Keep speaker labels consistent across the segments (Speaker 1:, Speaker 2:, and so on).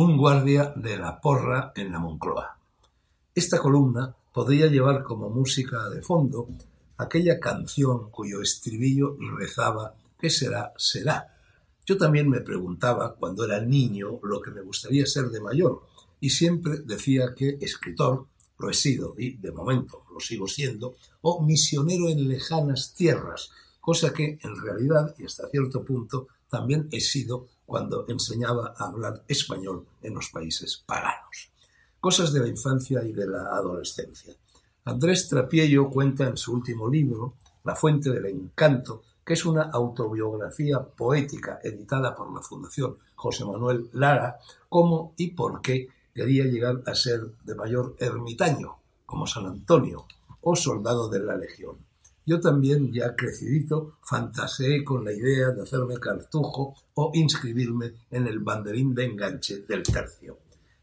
Speaker 1: Un guardia de la porra en la Moncloa. Esta columna podría llevar como música de fondo aquella canción cuyo estribillo rezaba ¿Qué será? Será. Yo también me preguntaba cuando era niño lo que me gustaría ser de mayor y siempre decía que escritor lo he sido y de momento lo sigo siendo o misionero en lejanas tierras, cosa que en realidad y hasta cierto punto también he sido cuando enseñaba a hablar español en los países paganos. Cosas de la infancia y de la adolescencia. Andrés Trapiello cuenta en su último libro, La fuente del encanto, que es una autobiografía poética editada por la Fundación José Manuel Lara, cómo y por qué quería llegar a ser de mayor ermitaño, como San Antonio, o soldado de la Legión. Yo también, ya crecidito, fantaseé con la idea de hacerme cartujo o inscribirme en el banderín de enganche del tercio.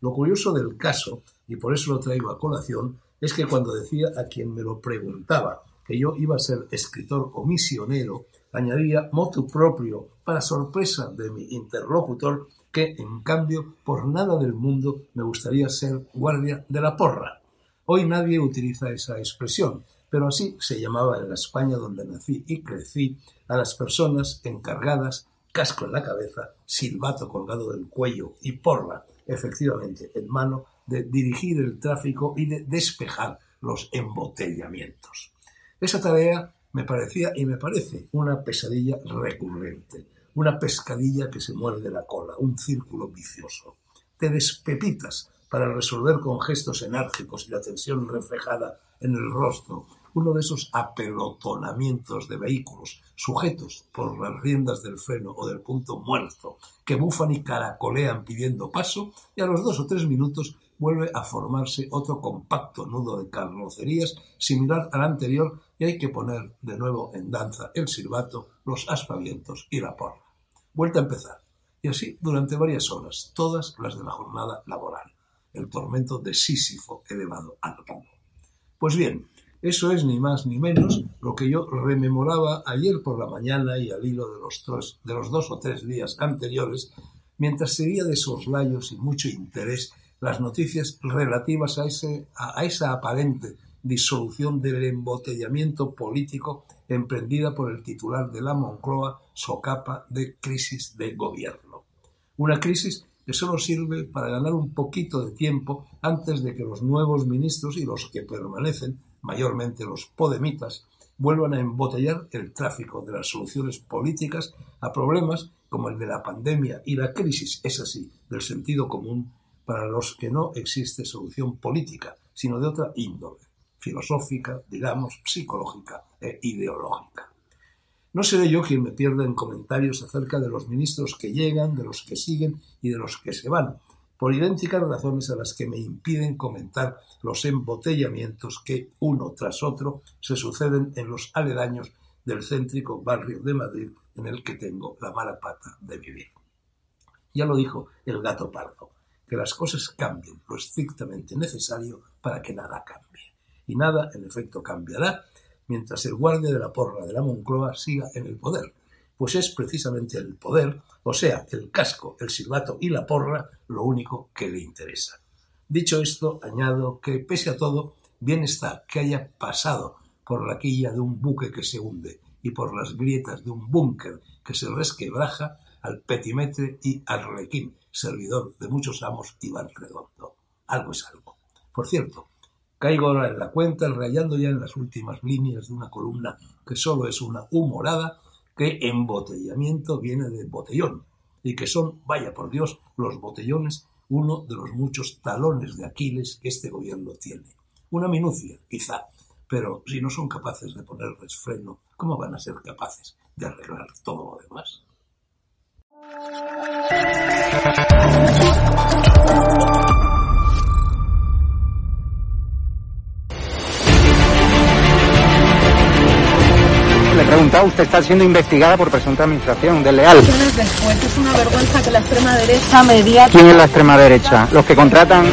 Speaker 1: Lo curioso del caso, y por eso lo traigo a colación, es que cuando decía a quien me lo preguntaba que yo iba a ser escritor o misionero, añadía motu propio, para sorpresa de mi interlocutor, que, en cambio, por nada del mundo me gustaría ser guardia de la porra. Hoy nadie utiliza esa expresión, pero así se llamaba en la España donde nací y crecí a las personas encargadas, casco en la cabeza, silbato colgado del cuello y porra, efectivamente, en mano, de dirigir el tráfico y de despejar los embotellamientos. Esa tarea me parecía y me parece una pesadilla recurrente, una pescadilla que se muerde la cola, un círculo vicioso. Te despepitas para resolver con gestos enérgicos y la tensión reflejada en el rostro uno de esos apelotonamientos de vehículos sujetos por las riendas del freno o del punto muerto que bufan y caracolean pidiendo paso y a los dos o tres minutos vuelve a formarse otro compacto nudo de carrocerías similar al anterior y hay que poner de nuevo en danza el silbato, los aspavientos y la porra. Vuelta a empezar. Y así durante varias horas, todas las de la jornada laboral. El tormento de Sísifo elevado al rango. Pues bien, eso es ni más ni menos lo que yo rememoraba ayer por la mañana y al hilo de los, de los dos o tres días anteriores, mientras seguía de soslayos y mucho interés las noticias relativas a, ese, a esa aparente disolución del embotellamiento político emprendida por el titular de la Moncloa, socapa de crisis de gobierno. Una crisis que solo sirve para ganar un poquito de tiempo antes de que los nuevos ministros y los que permanecen, mayormente los podemitas, vuelvan a embotellar el tráfico de las soluciones políticas a problemas como el de la pandemia y la crisis, es así, del sentido común, para los que no existe solución política, sino de otra índole, filosófica, digamos, psicológica e ideológica. No seré yo quien me pierda en comentarios acerca de los ministros que llegan, de los que siguen y de los que se van, por idénticas razones a las que me impiden comentar los embotellamientos que, uno tras otro, se suceden en los aledaños del céntrico barrio de Madrid en el que tengo la mala pata de vivir. Ya lo dijo el gato pardo, que las cosas cambien lo estrictamente necesario para que nada cambie. Y nada, en efecto, cambiará mientras el guardia de la porra de la Moncloa siga en el poder, pues es precisamente el poder, o sea, el casco, el silbato y la porra, lo único que le interesa. Dicho esto, añado que, pese a todo, bien está que haya pasado por la quilla de un buque que se hunde y por las grietas de un búnker que se resquebraja al petimetre y arlequín, servidor de muchos amos y redondo. Algo es algo. Por cierto, Caigo ahora en la cuenta, rayando ya en las últimas líneas de una columna que solo es una humorada, que embotellamiento viene de botellón, y que son, vaya por Dios, los botellones uno de los muchos talones de Aquiles que este gobierno tiene. Una minucia, quizá, pero si no son capaces de ponerles freno, ¿cómo van a ser capaces de arreglar todo lo demás?
Speaker 2: Preguntado, usted está siendo investigada por presunta administración desleal.
Speaker 3: Después es una vergüenza que la extrema derecha media...
Speaker 2: ¿Quién es la extrema derecha? Los que contratan...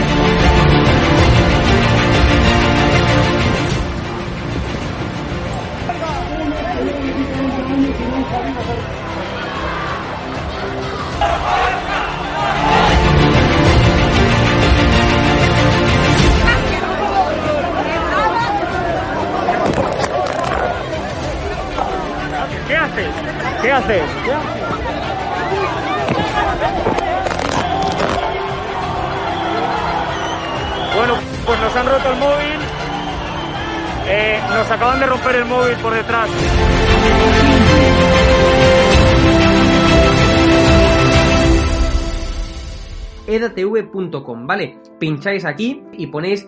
Speaker 4: ¿Qué haces? Bueno, pues nos han roto el móvil. Eh, nos acaban de romper el móvil por detrás.
Speaker 5: edatv.com, ¿vale? Pincháis aquí y ponéis